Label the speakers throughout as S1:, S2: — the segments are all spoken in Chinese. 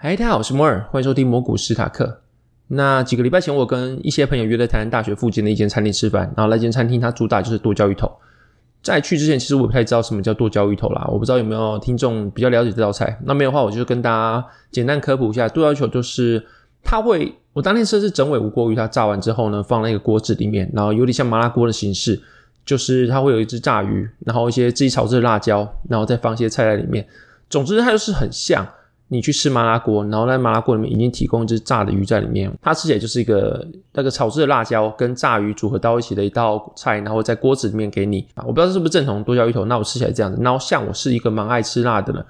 S1: 嗨，大家好，我是摩尔，欢迎收听摩古史塔克。那几个礼拜前，我跟一些朋友约在台南大学附近的一间餐厅吃饭，然后那间餐厅它主打就是剁椒鱼头。在去之前，其实我不太知道什么叫剁椒鱼头啦，我不知道有没有听众比较了解这道 菜。那没有的话，我就跟大家简单科普一下，剁椒鱼头就是它会，我当天吃的是整尾无锅鱼，它炸完之后呢，放在一个锅子里面，然后有点像麻辣锅的形式，就是它会有一只炸鱼，然后一些自己炒制的辣椒，然后再放一些菜在里面。总之，它就是很像。你去吃麻辣锅，然后在麻辣锅里面已经提供一只炸的鱼在里面，它吃起来就是一个那个炒制的辣椒跟炸鱼组合到一起的一道菜，然后在锅子里面给你啊，我不知道是不是正统剁椒鱼头，那我吃起来这样子。然后像我是一个蛮爱吃辣的呢，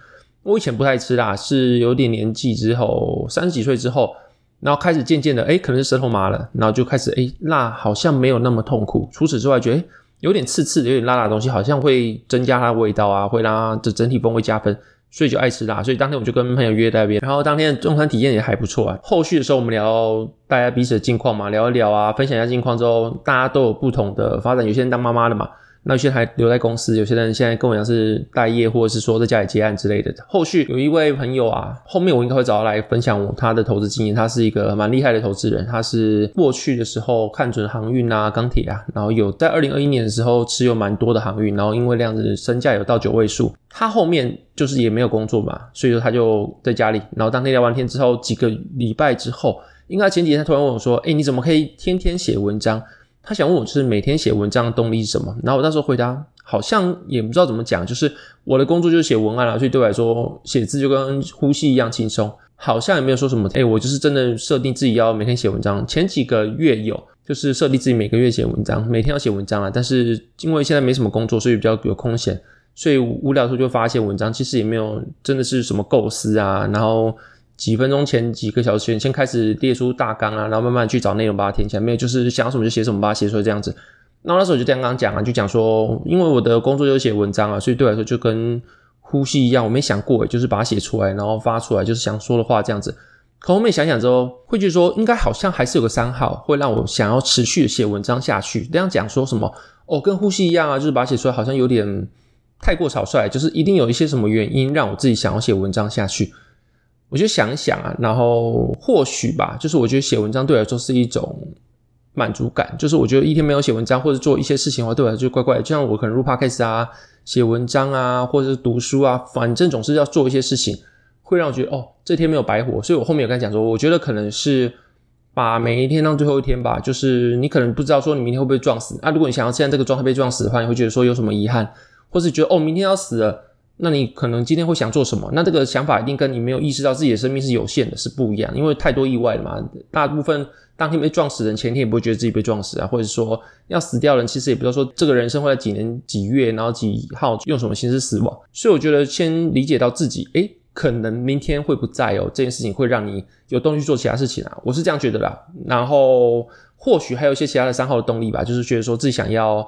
S1: 我以前不太吃辣，是有点年纪之后，三十几岁之后，然后开始渐渐的，诶可能是舌头麻了，然后就开始，诶辣好像没有那么痛苦。除此之外，觉得有点刺刺的，有点辣辣的东西，好像会增加它的味道啊，会让它的整体风味加分。所以就爱吃辣，所以当天我就跟朋友约在那边，然后当天的中餐体验也还不错啊。后续的时候我们聊大家彼此的近况嘛，聊一聊啊，分享一下近况之后，大家都有不同的发展，有些人当妈妈了嘛。那有些人还留在公司，有些人现在跟我一样是待业，或者是说在家里接案之类的。后续有一位朋友啊，后面我应该会找他来分享我他的投资经验。他是一个蛮厉害的投资人，他是过去的时候看准航运啊、钢铁啊，然后有在二零二一年的时候持有蛮多的航运，然后因为这样子身价有到九位数。他后面就是也没有工作嘛，所以说他就在家里。然后当天聊完天之后，几个礼拜之后，应该前几天他突然问我说：“诶，你怎么可以天天写文章？”他想问我，就是每天写文章的动力是什么？然后我那时候回答，好像也不知道怎么讲，就是我的工作就是写文案啦，所以对我来说，写字就跟呼吸一样轻松，好像也没有说什么。诶，我就是真的设定自己要每天写文章。前几个月有，就是设定自己每个月写文章，每天要写文章啊。但是因为现在没什么工作，所以比较有空闲，所以无聊的时候就发一些文章。其实也没有真的是什么构思啊，然后。几分钟前，几个小时前，先开始列出大纲啊，然后慢慢去找内容把它填起来。没有，就是想什么就写什么，把它写出来这样子。然后那时候我就刚刚讲啊，就讲说，因为我的工作就是写文章啊，所以对我来说就跟呼吸一样，我没想过，就是把它写出来，然后发出来，就是想说的话这样子。可后面想想之后，会觉得说，应该好像还是有个三号，会让我想要持续写文章下去。这样讲说什么？哦，跟呼吸一样啊，就是把它写出来，好像有点太过草率，就是一定有一些什么原因让我自己想要写文章下去。我就想一想啊，然后或许吧，就是我觉得写文章对我来说是一种满足感。就是我觉得一天没有写文章或者做一些事情的话，对我来说就怪怪的。就像我可能录 podcast 啊、写文章啊，或者是读书啊，反正总是要做一些事情，会让我觉得哦，这天没有白活。所以我后面有跟他讲说，我觉得可能是把每一天当最后一天吧。就是你可能不知道说你明天会不会撞死啊。如果你想要现在这个状态被撞死的话，你会觉得说有什么遗憾，或是觉得哦，明天要死了。那你可能今天会想做什么？那这个想法一定跟你没有意识到自己的生命是有限的，是不一样。因为太多意外了嘛。大部分当天被撞死人，前天也不会觉得自己被撞死啊，或者说要死掉人，其实也不知道说这个人生会在几年几月，然后几号用什么形式死亡。所以我觉得先理解到自己，诶，可能明天会不在哦，这件事情会让你有动力去做其他事情啊。我是这样觉得啦。然后或许还有一些其他的三号的动力吧，就是觉得说自己想要。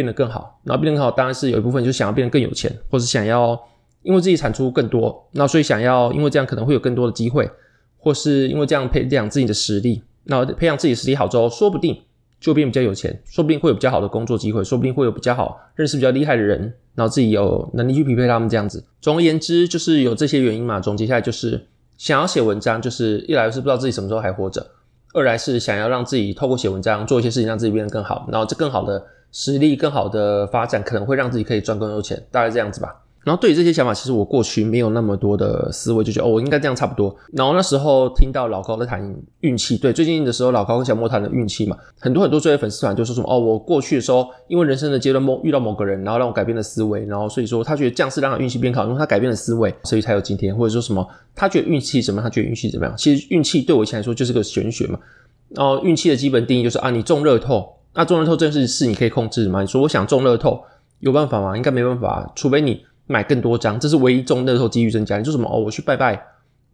S1: 变得更好，然后变得更好，当然是有一部分就是想要变得更有钱，或是想要因为自己产出更多，那所以想要因为这样可能会有更多的机会，或是因为这样培养自己的实力，那培养自己实力好之后，说不定就变比较有钱，说不定会有比较好的工作机会，说不定会有比较好认识比较厉害的人，然后自己有能力去匹配他们这样子。总而言之，就是有这些原因嘛。总结下来就是想要写文章，就是一来是不知道自己什么时候还活着，二来是想要让自己透过写文章做一些事情，让自己变得更好，然后这更好的。实力更好的发展，可能会让自己可以赚更多钱，大概这样子吧。然后对于这些想法，其实我过去没有那么多的思维，就觉得哦，我应该这样差不多。然后那时候听到老高在谈运气，对，最近的时候老高跟小莫谈的运气嘛，很多很多这些粉丝团就说什么哦，我过去的时候因为人生的阶段某遇到某个人，然后让我改变了思维，然后所以说他觉得这样是让他运气变好，因为他改变了思维，所以才有今天。或者说什么他觉得运气怎么，他觉得运气怎么样？其实运气对我以前来说就是个玄学嘛。然后运气的基本定义就是啊，你中乐透。那中乐透这件事是你可以控制的吗？你说我想中乐透，有办法吗？应该没办法，除非你买更多张，这是唯一中乐透几率增加。你说什么？哦，我去拜拜，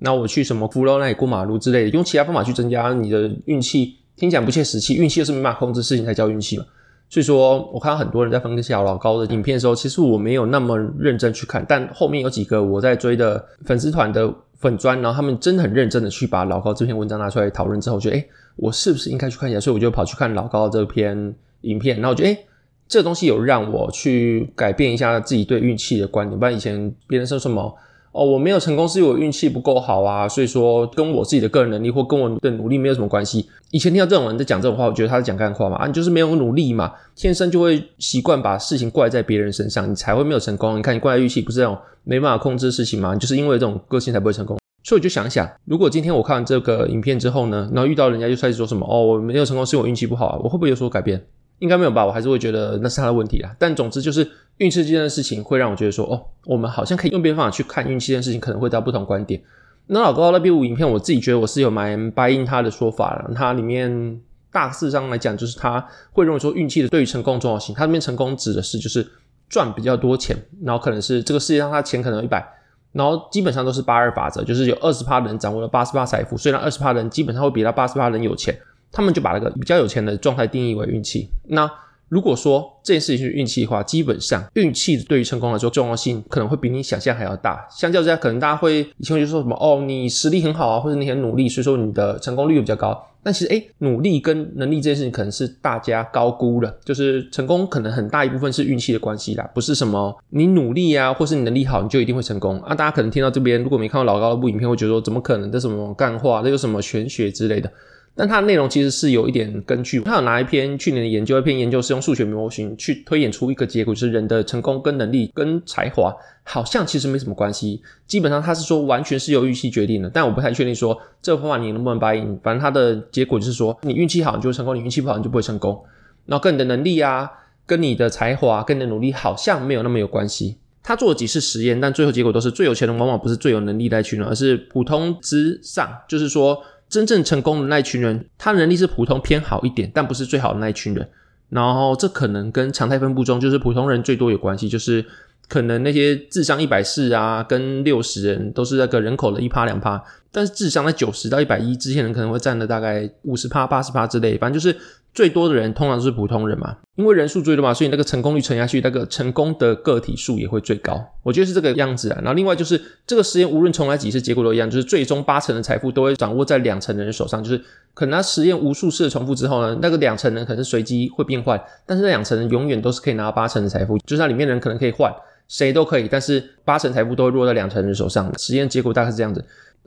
S1: 那我去什么扶楼那里过马路之类的，用其他方法去增加你的运气，听起来不切实际。运气又是没办法控制事情才叫运气嘛。所以说我看到很多人在分享老高的影片的时候，其实我没有那么认真去看，但后面有几个我在追的粉丝团的粉砖，然后他们真的很认真的去把老高这篇文章拿出来讨论之后，觉得诶，我是不是应该去看一下？所以我就跑去看老高这篇影片，然后我觉得诶，这东西有让我去改变一下自己对运气的观点，不然以前别人说什么。哦，我没有成功是因为我运气不够好啊，所以说跟我自己的个人能力或跟我的努力没有什么关系。以前听到这种人在讲这种话，我觉得他在讲干话嘛，啊，你就是没有努力嘛，天生就会习惯把事情怪在别人身上，你才会没有成功。你看你怪在运气不是那种没办法控制的事情吗？你就是因为这种个性才不会成功。所以我就想想，如果今天我看完这个影片之后呢，然后遇到人家就开始说什么，哦，我没有成功是因为我运气不好啊，我会不会有所改变？应该没有吧，我还是会觉得那是他的问题啦。但总之就是运气这件事情会让我觉得说，哦，我们好像可以用别的方法去看运气这件事情，可能会到不同观点。那老高那边影片，我自己觉得我是有蛮 buy in 他的说法了。他里面大致上来讲，就是他会认为说运气的对于成功重要性，他这边成功指的是就是赚比较多钱，然后可能是这个世界上他钱可能一百，然后基本上都是八二法则，就是有二十趴的人掌握了八十趴财富，虽然二十趴的人基本上会比他八十趴人有钱。他们就把那个比较有钱的状态定义为运气。那如果说这件事情是运气的话，基本上运气对于成功来说重要性可能会比你想象还要大。相较之下，可能大家会以前就说什么哦，你实力很好啊，或者你很努力，所以说你的成功率比较高。但其实诶，努力跟能力这件事情可能是大家高估了，就是成功可能很大一部分是运气的关系啦，不是什么你努力啊，或是你能力好你就一定会成功啊。大家可能听到这边，如果没看过老高的部影片，会觉得说怎么可能？这什么干话？这有什么玄学之类的？但它的内容其实是有一点根据，他有拿一篇去年的研究，一篇研究是用数学模型去推演出一个结果，就是人的成功跟能力跟才华好像其实没什么关系。基本上他是说完全是由运气决定的，但我不太确定说这个方法你能不能 buy in。反正他的结果就是说，你运气好你就会成功，你运气不好你就不会成功。然后跟你的能力啊，跟你的才华，跟你的努力好像没有那么有关系。他做了几次实验，但最后结果都是最有钱的往往不是最有能力的那群人，而是普通之上，就是说。真正成功的那一群人，他能力是普通偏好一点，但不是最好的那一群人。然后这可能跟常态分布中就是普通人最多有关系，就是可能那些智商一百四啊，跟六十人都是那个人口的一趴两趴，但是智商在九十到一百一之间人可能会占了大概五十趴八十趴之类，反正就是。最多的人通常是普通人嘛，因为人数最多嘛，所以那个成功率乘下去，那个成功的个体数也会最高。我觉得是这个样子啊。然后另外就是这个实验无论重来几次，结果都一样，就是最终八成的财富都会掌握在两成人手上。就是可能他实验无数次的重复之后呢，那个两成人可能是随机会变换，但是那两成人永远都是可以拿到八成的财富。就是它里面的人可能可以换，谁都可以，但是八成财富都会落在两成人手上。实验结果大概是这样子。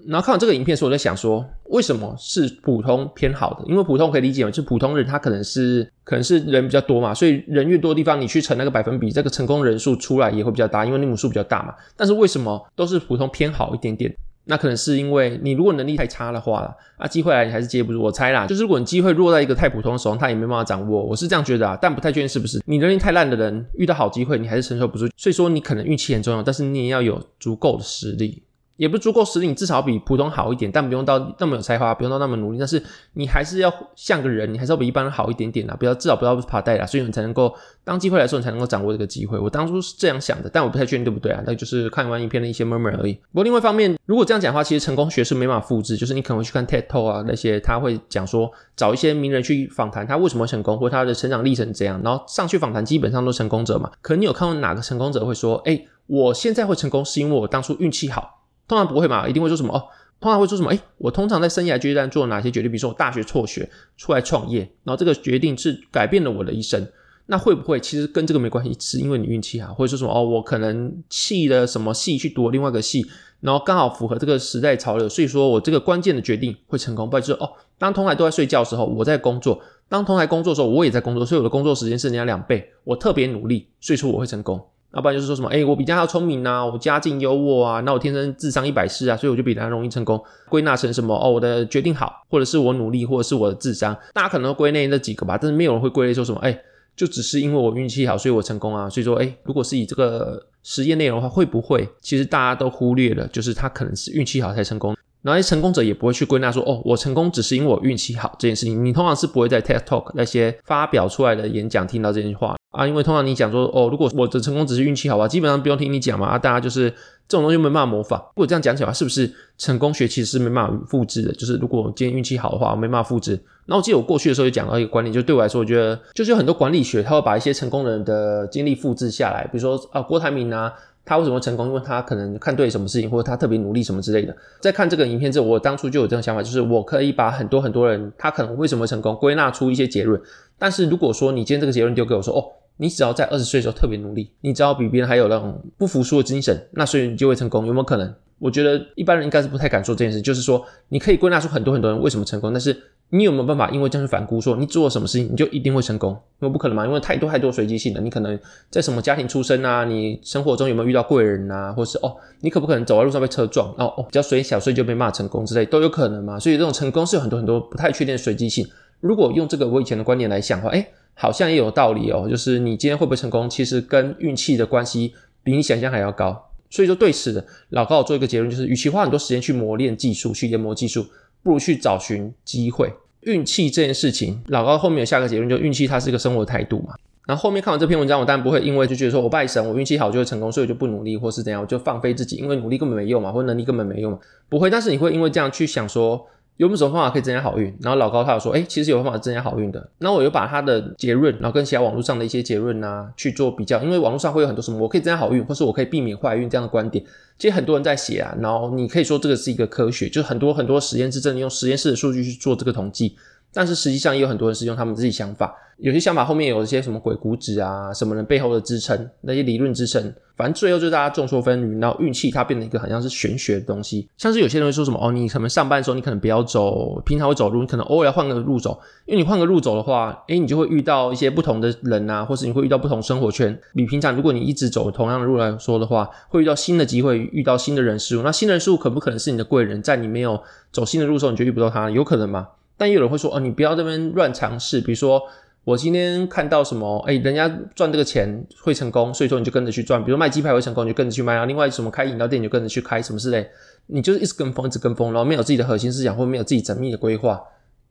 S1: 然后看完这个影片的时候，我在想说，为什么是普通偏好的？因为普通可以理解嘛，就是普通人他可能是可能是人比较多嘛，所以人越多的地方，你去乘那个百分比，这个成功人数出来也会比较大，因为你母数比较大嘛。但是为什么都是普通偏好一点点？那可能是因为你如果能力太差的话，啊，机会来你还是接不住。我猜啦，就是如果你机会落在一个太普通的手上，他也没办法掌握。我是这样觉得啊，但不太确定是不是。你能力太烂的人遇到好机会，你还是承受不住。所以说你可能运气很重要，但是你也要有足够的实力。也不足够实力，你至少比普通好一点，但不用到那么有才华，不用到那么努力。但是你还是要像个人，你还是要比一般人好一点点啦，不要至少不要爬代啦，所以你才能够当机会来说，你才能够掌握这个机会。我当初是这样想的，但我不太确定对不对啊？那就是看完影片的一些 murmur 而已。不过另外一方面，如果这样讲的话，其实成功学是没办法复制，就是你可能会去看 TED Talk 啊那些，他会讲说找一些名人去访谈，他为什么成功，或他的成长历程怎样，然后上去访谈基本上都成功者嘛。可能你有看过哪个成功者会说，哎、我现在会成功是因为我当初运气好。通常不会嘛，一定会说什么哦？通常会说什么？诶，我通常在生涯阶段做哪些决定？比如说我大学辍学出来创业，然后这个决定是改变了我的一生。那会不会其实跟这个没关系？是因为你运气好，或者说什么哦？我可能弃了什么系去读另外一个系，然后刚好符合这个时代潮流，所以说我这个关键的决定会成功。不然就是哦，当同侪都在睡觉的时候，我在工作；当同侪工作的时候，我也在工作，所以我的工作时间是人家两倍。我特别努力，所以说我会成功。要不然就是说什么，诶、欸、我比较聪明啊，我家境优渥啊，那我天生智商一百四啊，所以我就比大家容易成功。归纳成什么？哦，我的决定好，或者是我努力，或者是我的智商，大家可能会归类这几个吧。但是没有人会归类说什么，诶、欸、就只是因为我运气好，所以我成功啊。所以说，诶、欸、如果是以这个实验内容的话，会不会其实大家都忽略了，就是他可能是运气好才成功。然后那些成功者也不会去归纳说，哦，我成功只是因为我运气好这件事情。你通常是不会在 TED Talk 那些发表出来的演讲听到这句话。啊，因为通常你讲说哦，如果我的成功只是运气好吧，基本上不用听你讲嘛，啊，大家就是这种东西没办法模仿。如果这样讲起来，是不是成功学其实是没办法复制的？就是如果今天运气好的话，没办法复制。那我记得我过去的时候就讲到一个观点，就对我来说，我觉得就是有很多管理学，他会把一些成功人的经历复制下来，比如说啊，郭台铭啊。他为什么会成功？因为他可能看对什么事情，或者他特别努力什么之类的。在看这个影片之后，我当初就有这种想法，就是我可以把很多很多人他可能为什么成功归纳出一些结论。但是如果说你今天这个结论丢给我说，哦，你只要在二十岁的时候特别努力，你只要比别人还有那种不服输的精神，那所以你就会成功，有没有可能？我觉得一般人应该是不太敢做这件事。就是说，你可以归纳出很多很多人为什么成功，但是。你有没有办法因为这样去反估说，你做了什么事情你就一定会成功？因为不可能嘛，因为太多太多随机性了。你可能在什么家庭出生啊？你生活中有没有遇到贵人啊？或是哦，你可不可能走在路上被车撞？哦哦，比较随小，所以就被骂成功之类都有可能嘛。所以这种成功是有很多很多不太确定的随机性。如果用这个我以前的观点来想的话，诶，好像也有道理哦。就是你今天会不会成功，其实跟运气的关系比你想象还要高。所以说对此的老高做一个结论，就是与其花很多时间去磨练技术、去研磨技术。不如去找寻机会，运气这件事情，老高后面有下个结论，就运气它是一个生活态度嘛。然后后面看完这篇文章，我当然不会因为就觉得说我拜神，我运气好就会成功，所以我就不努力或是怎样，我就放飞自己，因为努力根本没用嘛，或能力根本没用嘛，不会。但是你会因为这样去想说。有没有什么方法可以增加好运？然后老高他有说，诶，其实有方法增加好运的。那我又把他的结论，然后跟其他网络上的一些结论啊去做比较，因为网络上会有很多什么我可以增加好运，或是我可以避免坏运这样的观点。其实很多人在写啊，然后你可以说这个是一个科学，就是很多很多实验室真的用实验室的数据去做这个统计。但是实际上也有很多人是用他们自己想法，有些想法后面有一些什么鬼谷子啊，什么人背后的支撑，那些理论支撑，反正最后就是大家众说纷纭，然后运气它变成一个很像是玄学的东西，像是有些人会说什么哦，你可能上班的时候你可能不要走平常会走路，你可能偶尔要换个路走，因为你换个路走的话，诶，你就会遇到一些不同的人啊，或是你会遇到不同生活圈，比平常如果你一直走同样的路来说的话，会遇到新的机会，遇到新的人事物，那新的人事物可不可能是你的贵人？在你没有走新的路的时候，你就遇不到他，有可能吗？但也有人会说，哦，你不要这边乱尝试。比如说，我今天看到什么，哎，人家赚这个钱会成功，所以说你就跟着去赚。比如卖鸡排会成功，你就跟着去卖啊。另外什么开饮料店，你就跟着去开，什么之类，你就是一直跟风，一直跟风，然后没有自己的核心思想，或没有自己缜密的规划，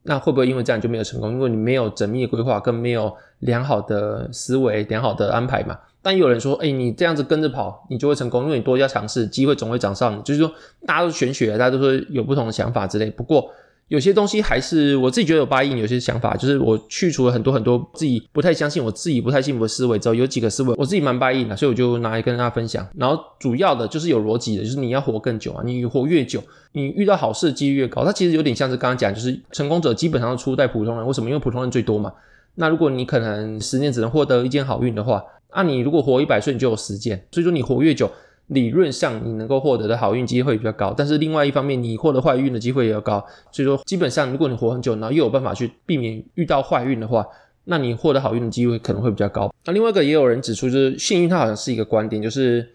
S1: 那会不会因为这样就没有成功？因为你没有缜密的规划，跟没有良好的思维、良好的安排嘛。但有人说，哎，你这样子跟着跑，你就会成功，因为你多加尝试，机会总会找上你。就是说，大家都玄学，大家都说有不同的想法之类。不过。有些东西还是我自己觉得有 buy in，有些想法就是我去除了很多很多自己不太相信、我自己不太幸福的思维之后，有几个思维我自己蛮 buy in 的，所以我就拿来跟大家分享。然后主要的就是有逻辑的，就是你要活更久啊，你活越久，你遇到好事的几率越高。它其实有点像是刚刚讲，就是成功者基本上都出在普通人，为什么？因为普通人最多嘛。那如果你可能十年只能获得一件好运的话，那你如果活一百岁，你就有十件。所以说你活越久。理论上你能够获得的好运机会比较高，但是另外一方面你获得坏运的机会也要高。所以说基本上如果你活很久，然后又有办法去避免遇到坏运的话，那你获得好运的机会可能会比较高。那另外一个也有人指出，就是幸运它好像是一个观点，就是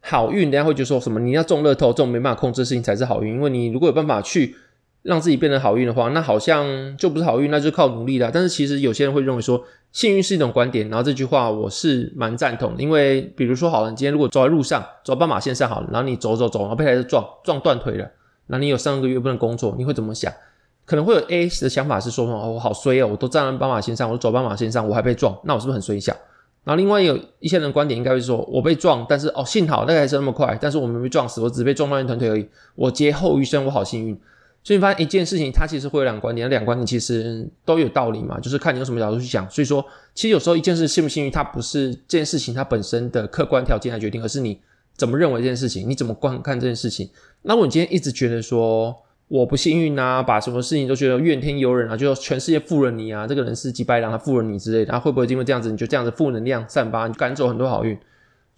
S1: 好运，人家会觉得说什么你要中乐透这种没办法控制的事情才是好运，因为你如果有办法去。让自己变得好运的话，那好像就不是好运，那就靠努力啦。但是其实有些人会认为说，幸运是一种观点，然后这句话我是蛮赞同的。因为比如说好了，你今天如果走在路上，走斑马线上好了，然后你走走走，然后被台车撞撞断腿了，那你有三个月不能工作，你会怎么想？可能会有 A 的想法是说，哦，我好衰哦，我都站在斑马线上，我走斑马线上，我还被撞，那我是不是很衰下？然后另外有一些人观点应该会说，我被撞，但是哦幸好那台车那么快，但是我没被撞死，我只被撞断一团腿而已，我劫后余生，我好幸运。所以你发现一件事情，它其实会有两个观点，两个观点其实都有道理嘛，就是看你用什么角度去讲。所以说，其实有时候一件事幸不幸运，它不是这件事情它本身的客观条件来决定，而是你怎么认为这件事情，你怎么观看这件事情。那我今天一直觉得说我不幸运啊，把什么事情都觉得怨天尤人啊，就全世界负了你啊，这个人是几百两他负了你之类的，然后会不会因为这样子，你就这样子负能量散发，你赶走很多好运？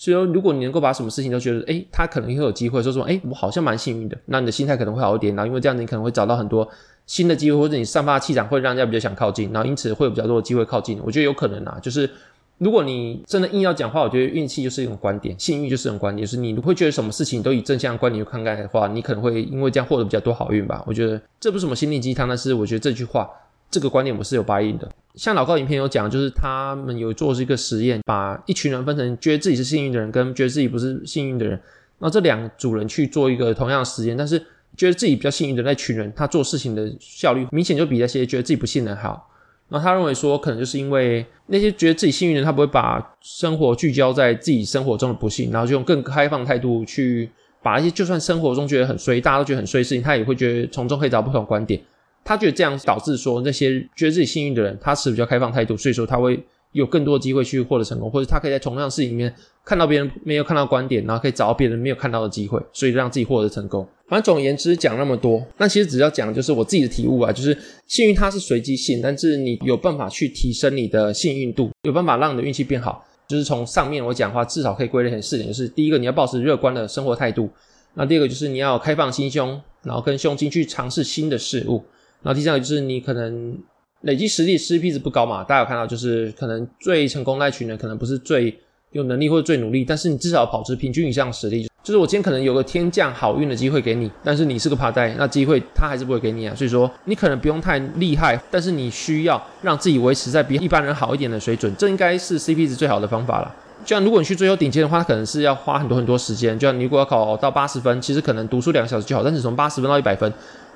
S1: 所以说，如果你能够把什么事情都觉得，诶，他可能会有机会，说说，诶，我好像蛮幸运的，那你的心态可能会好一点。然后，因为这样子，你可能会找到很多新的机会，或者你散发气场会让人家比较想靠近，然后因此会有比较多的机会靠近。我觉得有可能啊，就是如果你真的硬要讲话，我觉得运气就是一种观点，幸运就是一种观点，就是你会觉得什么事情都以正向观点去看待的话，你可能会因为这样获得比较多好运吧。我觉得这不是什么心灵鸡汤，但是我觉得这句话。这个观点我是有 buy in 的，像老高影片有讲，就是他们有做这个实验，把一群人分成觉得自己是幸运的人跟觉得自己不是幸运的人，那这两组人去做一个同样的实验，但是觉得自己比较幸运的那群人，他做事情的效率明显就比那些觉得自己不幸的人好。那他认为说，可能就是因为那些觉得自己幸运的人，他不会把生活聚焦在自己生活中的不幸，然后就用更开放态度去把一些就算生活中觉得很衰，大家都觉得很衰的事情，他也会觉得从中可以找不同观点。他觉得这样导致说，那些觉得自己幸运的人，他持比较开放态度，所以说他会有更多的机会去获得成功，或者他可以在同样事情里面看到别人没有看到观点，然后可以找到别人没有看到的机会，所以让自己获得成功。反正总而言之，讲那么多，那其实只要讲的就是我自己的体悟啊，就是幸运它是随机性，但是你有办法去提升你的幸运度，有办法让你的运气变好。就是从上面我讲的话，至少可以归类成四点，就是第一个你要保持乐观的生活态度，那第二个就是你要开放心胸，然后跟胸襟去尝试新的事物，然后第三个就是你可能累积实力，CP 值不高嘛，大家有看到就是可能最成功那群人可能不是最有能力或者最努力，但是你至少保持平均以上实力。就是我今天可能有个天降好运的机会给你，但是你是个趴袋，那机会他还是不会给你啊。所以说你可能不用太厉害，但是你需要让自己维持在比一般人好一点的水准，这应该是 CP 值最好的方法了。就像如果你去追求顶尖的话，可能是要花很多很多时间。就像你如果要考到八十分，其实可能读书两个小时就好，但是从八十分到一百分，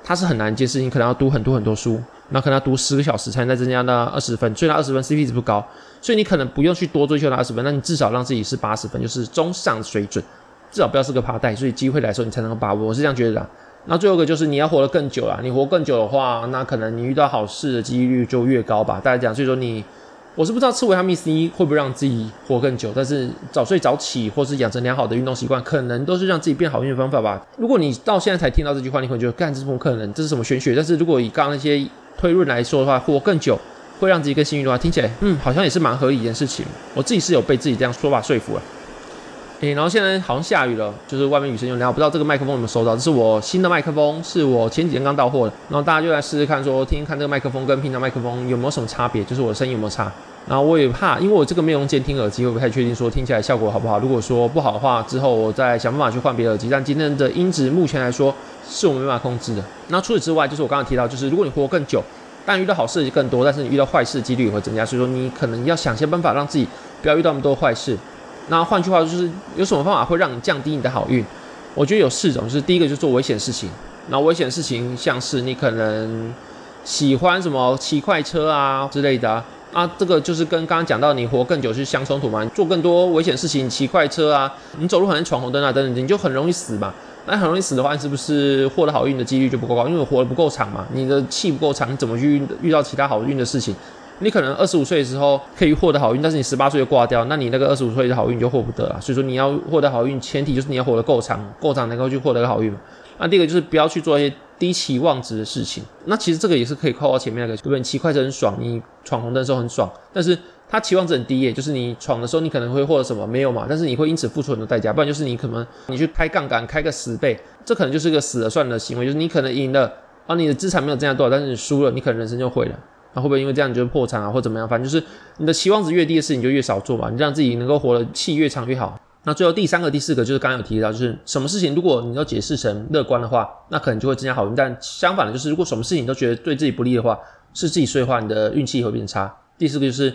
S1: 它是很难一件事情，可能要读很多很多书，那可能要读十个小时才能再增加那二十分，所以那二十分 CP 值不高，所以你可能不用去多追求那二十分，那你至少让自己是八十分，就是中上水准。至少不要是个趴带，所以机会来说你才能够把握。我是这样觉得的。那最后一个就是你要活得更久了。你活更久的话，那可能你遇到好事的几率就越高吧。大家讲，所以说你，我是不知道吃维他命 C 会不会让自己活更久，但是早睡早起或是养成良好的运动习惯，可能都是让自己变好运的方法吧。如果你到现在才听到这句话，你可能觉得干这是不可能，这是什么玄学？但是如果以刚刚那些推论来说的话，活更久会让自己更幸运的话，听起来嗯好像也是蛮合理一件事情。我自己是有被自己这样说法说服了。诶，然后现在好像下雨了，就是外面雨声有点大，不知道这个麦克风有没有收到。这是我新的麦克风，是我前几天刚到货的。然后大家就来试试看说，听听看这个麦克风跟平常麦克风有没有什么差别，就是我的声音有没有差。然后我也怕，因为我这个没有用监听耳机，我不太确定说听起来效果好不好。如果说不好的话，之后我再想办法去换别的耳机。但今天的音质目前来说是我没办法控制的。那除此之外，就是我刚刚提到，就是如果你活更久，但遇到好事更多，但是你遇到坏事几率也会增加。所以说你可能要想些办法让自己不要遇到那么多坏事。那换句话，就是有什么方法会让你降低你的好运？我觉得有四种，就是第一个就是做危险事情。那危险事情像是你可能喜欢什么骑快车啊之类的啊，这个就是跟刚刚讲到你活更久是相冲突嘛。做更多危险事情，骑快车啊，你走路很难闯红灯啊等等，你就很容易死嘛。那很容易死的话，是不是获得好运的几率就不够高？因为我活得不够长嘛，你的气不够长，你怎么去遇到其他好运的事情？你可能二十五岁的时候可以获得好运，但是你十八岁就挂掉，那你那个二十五岁的好运就获不得了。所以说你要获得好运，前提就是你要活得够长，够长能够去获得好运。那第二个就是不要去做一些低期望值的事情。那其实这个也是可以扣到前面那个，对不对？你骑快车很爽，你闯红灯的时候很爽，但是它期望值很低耶，就是你闯的时候你可能会获得什么没有嘛？但是你会因此付出很多代价，不然就是你可能你去开杠杆开个十倍，这可能就是个死了算的行为，就是你可能赢了，啊你的资产没有增加多少，但是你输了，你可能人生就毁了。那会不会因为这样你就破产啊，或怎么样？反正就是你的期望值越低的事情就越少做嘛，你让自己能够活得气越长越好。那最后第三个、第四个就是刚刚有提到，就是什么事情如果你都解释成乐观的话，那可能就会增加好运。但相反的，就是如果什么事情都觉得对自己不利的话，是自己说的话，你的运气会变差。第四个就是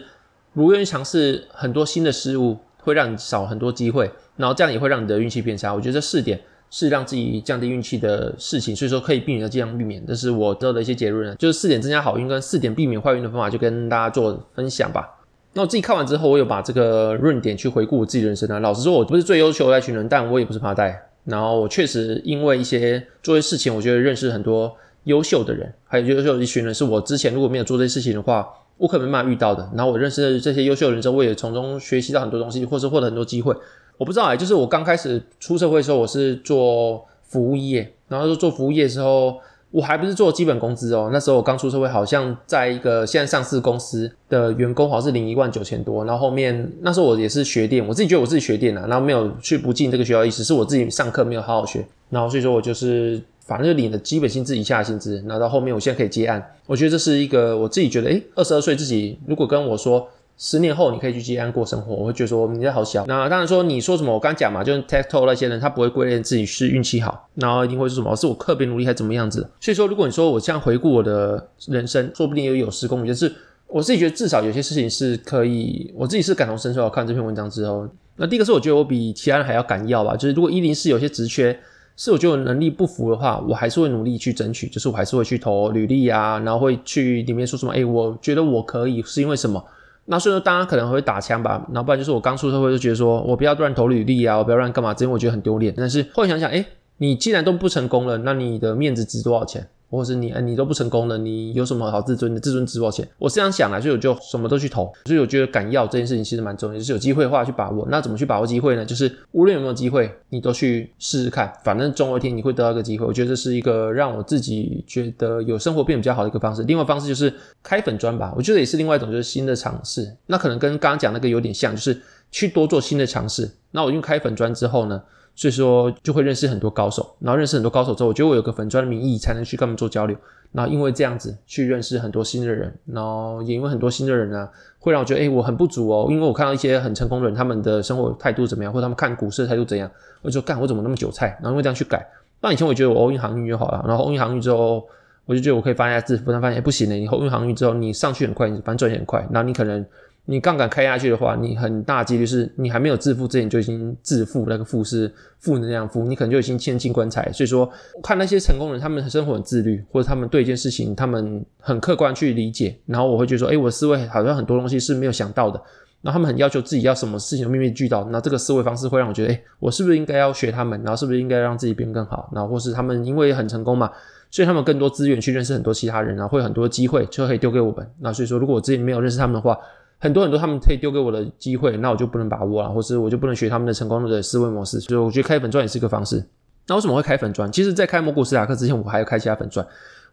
S1: 不愿意尝试很多新的事物，会让你少很多机会，然后这样也会让你的运气变差。我觉得这四点。是让自己降低运气的事情，所以说可以避免的尽量避免。这是我得到的一些结论，就是四点增加好运跟四点避免坏运的方法，就跟大家做分享吧。那我自己看完之后，我有把这个论点去回顾我自己人生啊。老实说，我不是最优秀的那群人，但我也不是趴袋。然后我确实因为一些做一些事情，我觉得认识很多优秀的人，还有优秀的一群人，是我之前如果没有做这些事情的话，我可能没办法遇到的。然后我认识的这些优秀的人之后，我也从中学习到很多东西，或是获得很多机会。我不知道哎，就是我刚开始出社会的时候，我是做服务业，然后做服务业的时候，我还不是做基本工资哦。那时候我刚出社会，好像在一个现在上市公司的员工，好像是领一万九千多。然后后面那时候我也是学电，我自己觉得我自己学电啊，然后没有去不进这个学校意思，是我自己上课没有好好学。然后所以说我就是反正就领了基本薪资以下的薪资。然后到后面我现在可以接案，我觉得这是一个我自己觉得，诶，二十二岁自己如果跟我说。十年后你可以去接安过生活，我会觉得说你这好小。那当然说你说什么，我刚讲嘛，就是 TikTok 那些人，他不会归类自己是运气好，然后一定会说什么是我特别努力还是怎么样子。所以说，如果你说我这样回顾我的人生，说不定也有失公允。就是我自己觉得至少有些事情是可以，我自己是感同身受。看这篇文章之后，那第一个是我觉得我比其他人还要敢要吧。就是如果一零四有些职缺是我觉得我能力不符的话，我还是会努力去争取，就是我还是会去投履历啊，然后会去里面说什么，哎，我觉得我可以是因为什么？那所以说，大家可能会打枪吧，然后不然就是我刚出社会就觉得说我不要乱投履历啊，我不要乱干嘛，因为我觉得很丢脸。但是后来想想，哎，你既然都不成功了，那你的面子值多少钱？或是你，你都不成功了，你有什么好自尊的？自尊值多少钱？我这样想的，所以我就什么都去投。所以我觉得敢要这件事情其实蛮重要，就是有机会的话去把握。那怎么去把握机会呢？就是无论有没有机会，你都去试试看，反正总有一天你会得到一个机会。我觉得这是一个让我自己觉得有生活变比较好的一个方式。另外方式就是开粉砖吧，我觉得也是另外一种就是新的尝试。那可能跟刚刚讲那个有点像，就是去多做新的尝试。那我用开粉砖之后呢？所以说就会认识很多高手，然后认识很多高手之后，我觉得我有个粉专的名义才能去跟他们做交流。然后因为这样子去认识很多新的人，然后也因为很多新的人呢、啊，会让我觉得，诶，我很不足哦。因为我看到一些很成功的人，他们的生活态度怎么样，或者他们看股市的态度怎样，我就说，干，我怎么那么韭菜？然后因为这样去改。那以前我觉得我欧运航运就好了，然后欧运航运之后，我就觉得我可以发一下致富，但发现不行的，你欧运航运之后，你上去很快，你反正赚钱很快，然后你可能。你杠杆开下去的话，你很大几率是你还没有致富之前就已经致富，那个富是负能量富，你可能就已经先进棺材。所以说，看那些成功人，他们生活很自律，或者他们对一件事情他们很客观去理解，然后我会觉得说，哎，我的思维好像很多东西是没有想到的。然后他们很要求自己要什么事情都面面俱到，那这个思维方式会让我觉得，哎，我是不是应该要学他们？然后是不是应该让自己变更好？然后或是他们因为很成功嘛，所以他们更多资源去认识很多其他人，然后会有很多机会就可以丢给我们。那所以说，如果我之前没有认识他们的话，很多很多他们可以丢给我的机会，那我就不能把握了，或是我就不能学他们的成功的思维模式。所以我觉得开粉专也是一个方式。那为什么会开粉专？其实，在开魔股史塔克之前，我还要开其他粉专。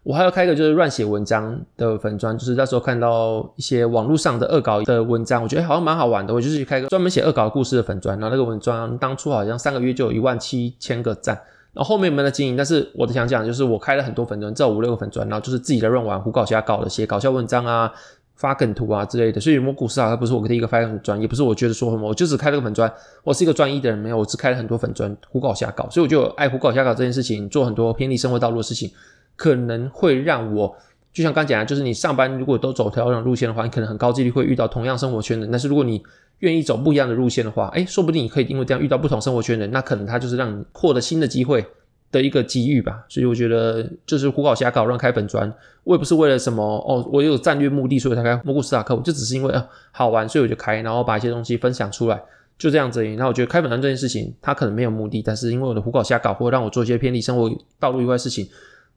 S1: 我还要开一个就是乱写文章的粉砖，就是那时候看到一些网络上的恶搞的文章，我觉得好像蛮好玩的。我就是开个专门写恶搞故事的粉砖，然后那个文章当初好像三个月就有一万七千个赞。然后后面没有经营，但是我的想讲就是我开了很多粉砖，至少五六个粉砖，然后就是自己在乱玩、胡搞瞎搞的写搞笑文章啊。发梗图啊之类的，所以魔股史塔它不是我第一个发粉专，也不是我觉得说什么，我就只开了个粉专。我是一个专一的人，没有，我只开了很多粉专，胡搞瞎搞。所以我就爱胡搞瞎搞这件事情，做很多偏离生活道路的事情，可能会让我就像刚讲的，就是你上班如果都走同样的路线的话，你可能很高几率会遇到同样生活圈的。但是如果你愿意走不一样的路线的话，诶，说不定你可以因为这样遇到不同生活圈的人，那可能他就是让你获得新的机会。的一个机遇吧，所以我觉得就是胡搞瞎搞，乱开本专，我也不是为了什么哦，我有战略目的，所以才开魔股史塔克，我就只是因为啊好玩，所以我就开，然后把一些东西分享出来，就这样子。那我觉得开本专这件事情，它可能没有目的，但是因为我的胡搞瞎搞，或让我做一些偏离生活道路以外的事情，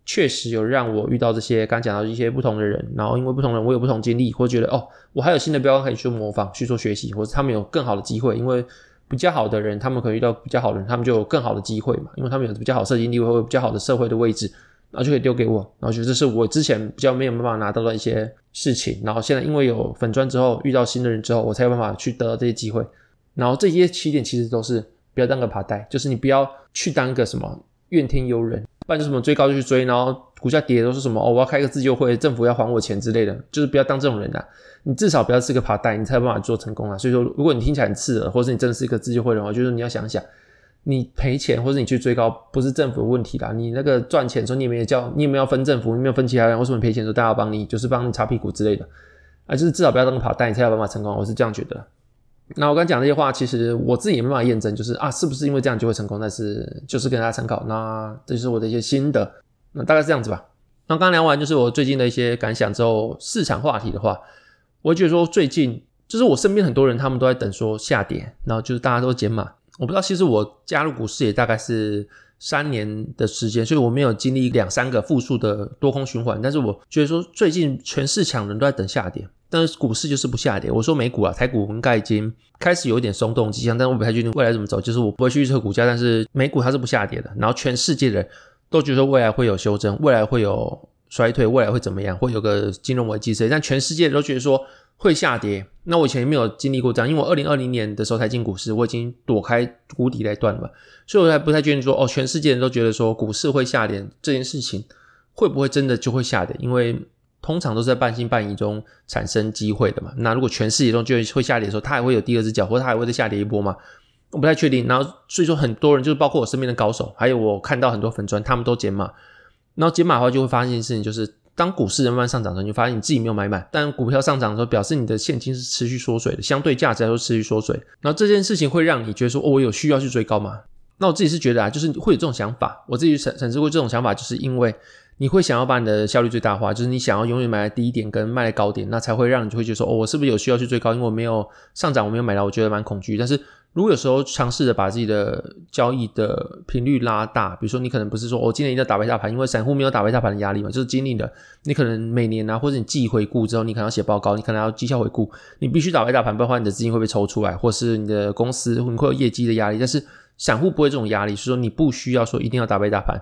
S1: 确实有让我遇到这些刚讲到一些不同的人，然后因为不同人，我有不同经历，或觉得哦，我还有新的标杆可以去模仿，去做学习，或者他们有更好的机会，因为。比较好的人，他们可能遇到比较好的人，他们就有更好的机会嘛，因为他们有比较好的社经地位，或比较好的社会的位置，然后就可以丢给我，然后觉得这是我之前比较没有办法拿到的一些事情，然后现在因为有粉专之后，遇到新的人之后，我才有办法去得到这些机会，然后这些起点其实都是不要当个爬袋，就是你不要去当个什么怨天尤人，不然就什么追高就去追，然后。股价跌都是什么？哦，我要开个自救会，政府要还我钱之类的，就是不要当这种人啊！你至少不要是个爬袋，你才有办法做成功啊！所以说，如果你听起来很刺耳，或者你真的是一个自救会的话，就是你要想想，你赔钱或者你去追高，不是政府的问题啦。你那个赚钱的时候，你也没有叫，你也没有分政府，你没有分其他人，为什么赔钱的时候大家要帮你？就是帮你擦屁股之类的啊！就是至少不要当个爬袋，你才有办法成功。我是这样觉得。那我刚讲这些话，其实我自己也没办法验证，就是啊，是不是因为这样就会成功？但是就是跟大家参考，那这就是我的一些心得。那大概是这样子吧。那刚聊完就是我最近的一些感想之后，市场话题的话，我觉得说最近就是我身边很多人他们都在等说下跌，然后就是大家都减码。我不知道，其实我加入股市也大概是三年的时间，所以我没有经历两三个负数的多空循环。但是我觉得说最近全市场人都在等下跌，但是股市就是不下跌。我说美股啊，台股应该已经开始有一点松动迹象，但我不太确定未来怎么走。就是我不会去预测股价，但是美股它是不下跌的。然后全世界的人。都觉得未来会有修正，未来会有衰退，未来会怎么样？会有个金融危机之类，但全世界都觉得说会下跌。那我以前也没有经历过这样，因为我二零二零年的时候才进股市，我已经躲开谷底那段了嘛，所以我还不太确定说哦，全世界人都觉得说股市会下跌这件事情会不会真的就会下跌？因为通常都是在半信半疑中产生机会的嘛。那如果全世界都觉得会下跌的时候，它还会有第二只脚，或者它还会再下跌一波吗？我不太确定，然后所以说很多人就是包括我身边的高手，还有我看到很多粉砖，他们都减码，然后减码的话就会发现一件事情，就是当股市慢慢上涨的时候，你就发现你自己没有买满，但股票上涨的时候，表示你的现金是持续缩水的，相对价值来说持续缩水，然后这件事情会让你觉得说，哦，我有需要去追高吗？那我自己是觉得啊，就是会有这种想法，我自己审审视过这种想法，就是因为你会想要把你的效率最大化，就是你想要永远买在低点跟卖在高点，那才会让你就会觉得说，哦，我是不是有需要去追高？因为我没有上涨，我没有买到，我觉得蛮恐惧。但是如果有时候尝试着把自己的交易的频率拉大，比如说你可能不是说我、今年一定要打败大盘，因为散户没有打败大盘的压力嘛，就是经历的你可能每年啊，或者你季回顾之后，你可能要写报告，你可能要绩效回顾，你必须打败大盘，不然的话你的资金会被抽出来，或是你的公司你会有业绩的压力。但是散户不会这种压力，是说你不需要说一定要打败大盘。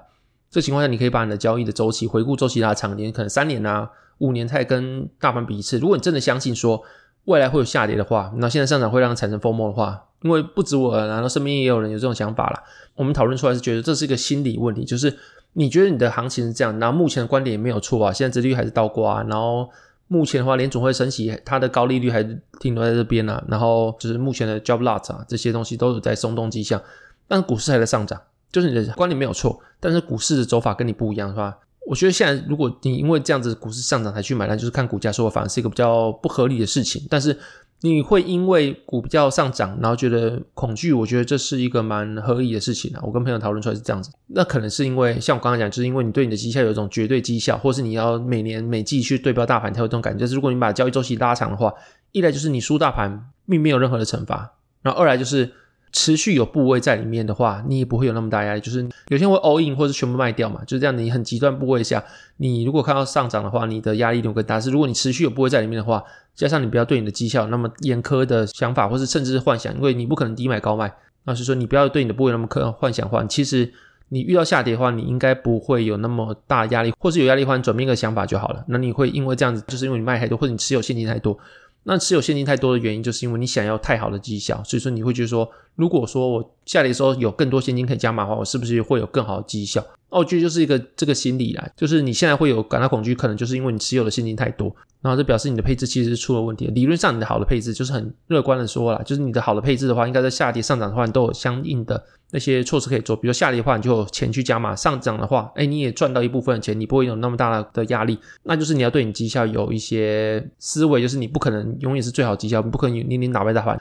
S1: 这情况下，你可以把你的交易的周期回顾周期拉长一点，可能三年啊、五年才跟大盘比一次。如果你真的相信说未来会有下跌的话，那现在上涨会让它产生 FOMO 的话，因为不止我，然后身边也有人有这种想法啦。我们讨论出来是觉得这是一个心理问题，就是你觉得你的行情是这样，然后目前的观点也没有错啊，现在利率还是倒挂啊，然后目前的话联总会升息，它的高利率还是停留在这边啊，然后就是目前的 job lot 啊这些东西都有在松动迹象，但是股市还在上涨。就是你的观点没有错，但是股市的走法跟你不一样，是吧？我觉得现在如果你因为这样子股市上涨才去买，那就是看股价说反而是一个比较不合理的事情。但是你会因为股票上涨，然后觉得恐惧，我觉得这是一个蛮合理的事情啊。我跟朋友讨论出来是这样子，那可能是因为像我刚刚讲，就是因为你对你的绩效有一种绝对绩效，或是你要每年每季去对标大盘，才有这种感觉。就是如果你把交易周期拉长的话，一来就是你输大盘并没有任何的惩罚，然后二来就是。持续有部位在里面的话，你也不会有那么大压力。就是有些会 all in 或者全部卖掉嘛，就是这样。你很极端部位下，你如果看到上涨的话，你的压力就更大。是如果你持续有部位在里面的话，加上你不要对你的绩效那么严苛的想法，或是甚至是幻想，因为你不可能低买高卖。那是说你不要对你的部位那么苛幻想的话，其实你遇到下跌的话，你应该不会有那么大压力，或是有压力的话，你转变一个想法就好了。那你会因为这样子，就是因为你卖太多，或者你持有现金太多。那持有现金太多的原因，就是因为你想要太好的绩效，所以说你会觉得说，如果说我下跌的时候有更多现金可以加码的话，我是不是会有更好的绩效？哦，这就是一个这个心理啦，就是你现在会有感到恐惧，可能就是因为你持有的现金太多，然后这表示你的配置其实是出了问题。理论上，你的好的配置就是很乐观的说啦，就是你的好的配置的话，应该在下跌上涨的话，你都有相应的。那些措施可以做，比如下跌的话，你就有钱去加码；上涨的话，哎，你也赚到一部分的钱，你不会有那么大的压力。那就是你要对你绩效有一些思维，就是你不可能永远是最好绩效，不可能年年打败大盘。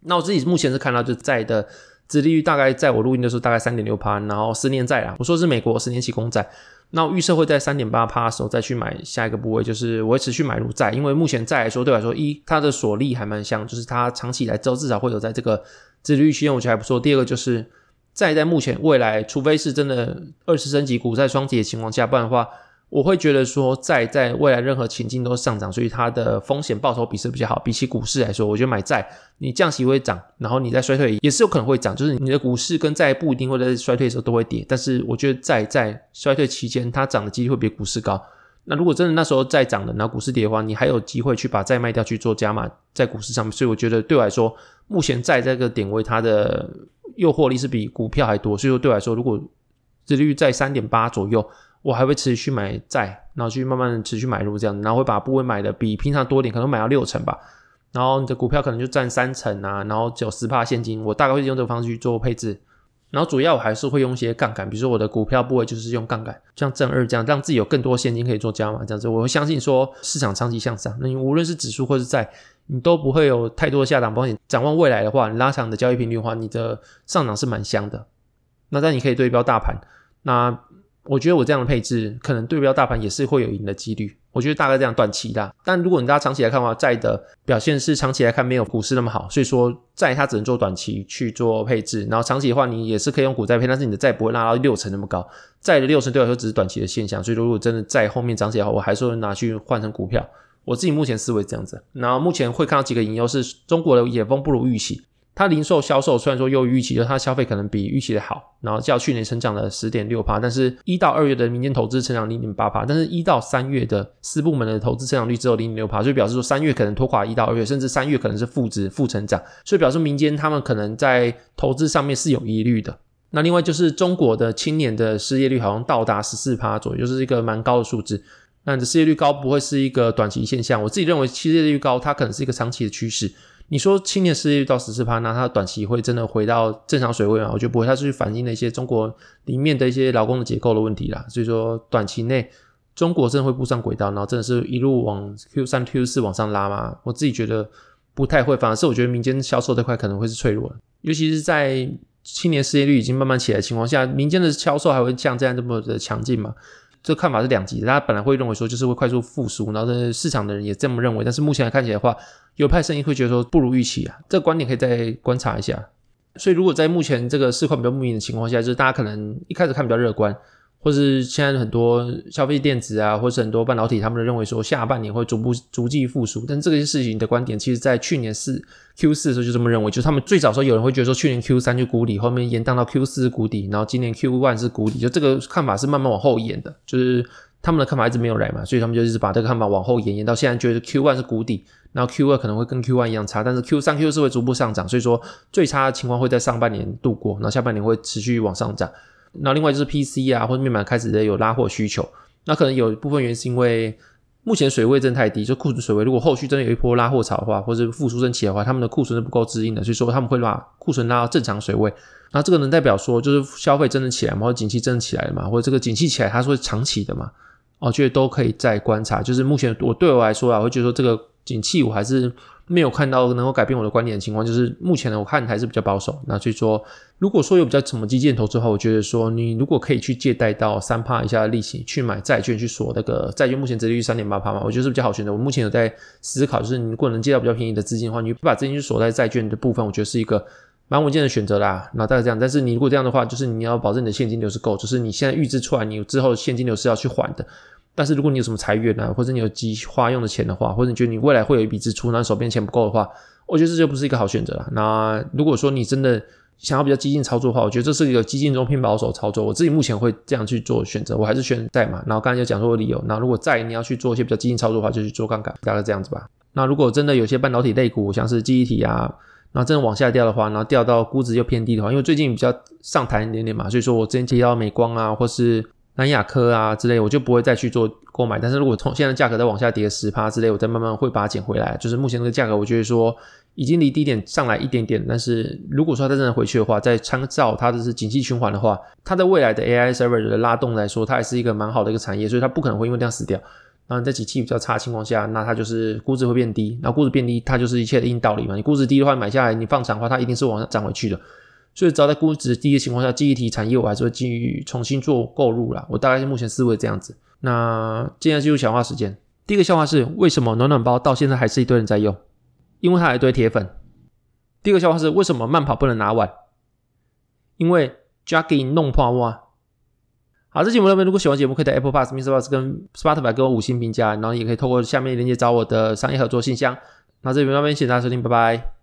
S1: 那我自己目前是看到就在的殖利率大概在我录音的时候大概三点六趴，然后十年债啊，我说是美国十年期公债，那预测会在三点八趴的时候再去买下一个部位，就是我会持续买入债，因为目前债来说对我来说，一它的锁利还蛮像，就是它长期以来之后至少会有在这个。殖利率区间我觉得还不错。第二个就是债在目前未来，除非是真的二次升级股债双跌的情况下，不然的话，我会觉得说债在未来任何情境都上涨，所以它的风险报酬比是比较好。比起股市来说，我觉得买债你降息会涨，然后你在衰退也是有可能会涨，就是你的股市跟债不一定会在衰退的时候都会跌，但是我觉得债在衰退期间它涨的几率会比股市高。那如果真的那时候再涨了，然后股市跌的话，你还有机会去把债卖掉去做加码在股市上面。所以我觉得对我来说，目前债这个点位它的诱惑力是比股票还多。所以说对我来说，如果利率在三点八左右，我还会持续买债，然后去慢慢持续买入这样，然后会把部位买的比平常多点，可能买到六成吧。然后你的股票可能就占三成啊，然后只有十趴现金，我大概会用这个方式去做配置。然后主要我还是会用一些杠杆，比如说我的股票部位就是用杠杆，像正二这样，让自己有更多现金可以做加码，这样子我会相信说市场长期向上。那你无论是指数或是债，你都不会有太多的下档风险。展望未来的话，你拉长的交易频率的话，你的上涨是蛮香的。那但你可以对标大盘，那。我觉得我这样的配置，可能对标大盘也是会有赢的几率。我觉得大概这样短期的，但如果你大家长期来看的话，债的表现是长期来看没有股市那么好，所以说债它只能做短期去做配置，然后长期的话你也是可以用股债配，但是你的债不会拉到六成那么高，债的六成对我来说只是短期的现象，所以如果真的债后面涨起来的话，我还是会拿去换成股票。我自己目前思维这样子，然后目前会看到几个隐忧是中国的野蜂不如预期。它零售销售虽然说优于预期，就是它消费可能比预期的好，然后较去年成长了十点六趴，但是一到二月的民间投资成长零点八趴，但是一到三月的私部门的投资成长率只有零点六趴，所以表示说三月可能拖垮一到二月，甚至三月可能是负值负成长，所以表示民间他们可能在投资上面是有疑虑的。那另外就是中国的青年的失业率好像到达十四趴左右，就是一个蛮高的数字。那你的失业率高不会是一个短期现象，我自己认为失业率高它可能是一个长期的趋势。你说青年失业率到十四趴，那它短期会真的回到正常水位吗？我觉得不会，它是去反映了一些中国里面的一些劳工的结构的问题啦。所以说短期内中国真的会步上轨道，然后真的是一路往 Q 三 Q 四往上拉吗？我自己觉得不太会，反而是我觉得民间销售这块可能会是脆弱的，尤其是在青年失业率已经慢慢起来的情况下，民间的销售还会像这样这么的强劲吗？这看法是两极的。大家本来会认为说就是会快速复苏，然后市场的人也这么认为，但是目前来看起来的话，有派声音会觉得说不如预期啊。这个观点可以再观察一下。所以如果在目前这个市况比较不明的情况下，就是大家可能一开始看比较乐观。或是现在很多消费电子啊，或是很多半导体，他们都认为说下半年会逐步逐季复苏。但这个事情的观点，其实在去年四 Q 四的时候就这么认为，就是他们最早时候有人会觉得说去年 Q 三就谷底，后面延宕到 Q 四是谷底，然后今年 Q one 是谷底，就这个看法是慢慢往后延的，就是他们的看法一直没有来嘛，所以他们就一直把这个看法往后延，延到现在觉得 Q one 是谷底，然后 Q 二可能会跟 Q one 一样差，但是 Q 三 Q 四会逐步上涨，所以说最差的情况会在上半年度过，然后下半年会持续往上涨。那另外就是 PC 啊，或者面板开始有拉货需求，那可能有一部分原因是因为目前水位真的太低，就库存水位，如果后续真的有一波拉货潮的话，或者复苏升起的话，他们的库存是不够支应的，所以说他们会把库存拉到正常水位。那这个能代表说，就是消费真的起来嘛，或者景气真的起来了嘛，或者这个景气起来它是会长期的嘛？我觉得都可以再观察。就是目前我对我来说啊，我会觉得说这个景气我还是。没有看到能够改变我的观点的情况，就是目前呢，我看还是比较保守。那所以说，如果说有比较什么基建投资的话，我觉得说你如果可以去借贷到三趴以下的利息去买债券，去锁那个债券，目前折利率三点八趴嘛，我觉得是比较好选择。我目前有在思考，就是你如果能借到比较便宜的资金的话，你把资金去锁在债券的部分，我觉得是一个蛮稳健的选择啦。那大概这样，但是你如果这样的话，就是你要保证你的现金流是够，就是你现在预支出来，你之后现金流是要去还的。但是如果你有什么财源啊，或者你有急花用的钱的话，或者你觉得你未来会有一笔支出，那手边钱不够的话，我觉得这就不是一个好选择了。那如果说你真的想要比较激进操作的话，我觉得这是一个激进中偏保守操作。我自己目前会这样去做选择，我还是选债嘛。然后刚才就讲说理由。那如果债你要去做一些比较激进操作的话，就去做杠杆，大概这样子吧。那如果真的有些半导体类股，像是记忆体啊，然后真的往下掉的话，然后掉到估值又偏低的话，因为最近比较上弹一点点嘛，所以说我之前提到美光啊，或是。南亚科啊之类，我就不会再去做购买。但是如果从现在价格再往下跌十趴之类，我再慢慢会把它捡回来。就是目前这个价格，我觉得说已经离低点上来一点点。但是如果说它真的回去的话，再参照它的是景气循环的话，它的未来的 AI server 的拉动来说，它还是一个蛮好的一个产业，所以它不可能会因为这样死掉。然后在景气比较差的情况下，那它就是估值会变低。然后估值变低，它就是一切的硬道理嘛。你估值低的话，买下来你放长的话，它一定是往上涨回去的。所以，只要在估值低的情况下，记忆体产业我还是会继续重新做购入啦。我大概是目前思维这样子。那接下来进入笑话时间。第一个笑话是：为什么暖暖包到现在还是一堆人在用？因为它有一堆铁粉。第二个笑话是：为什么慢跑不能拿碗？因为 jogging 弄破碗。好，这期节目如果喜欢节目，可以在 Apple Pass、Music Pass 跟 Spotify 给我五星评价，然后也可以透过下面链接找我的商业合作信箱。那这边那边谢谢大家收听，拜拜。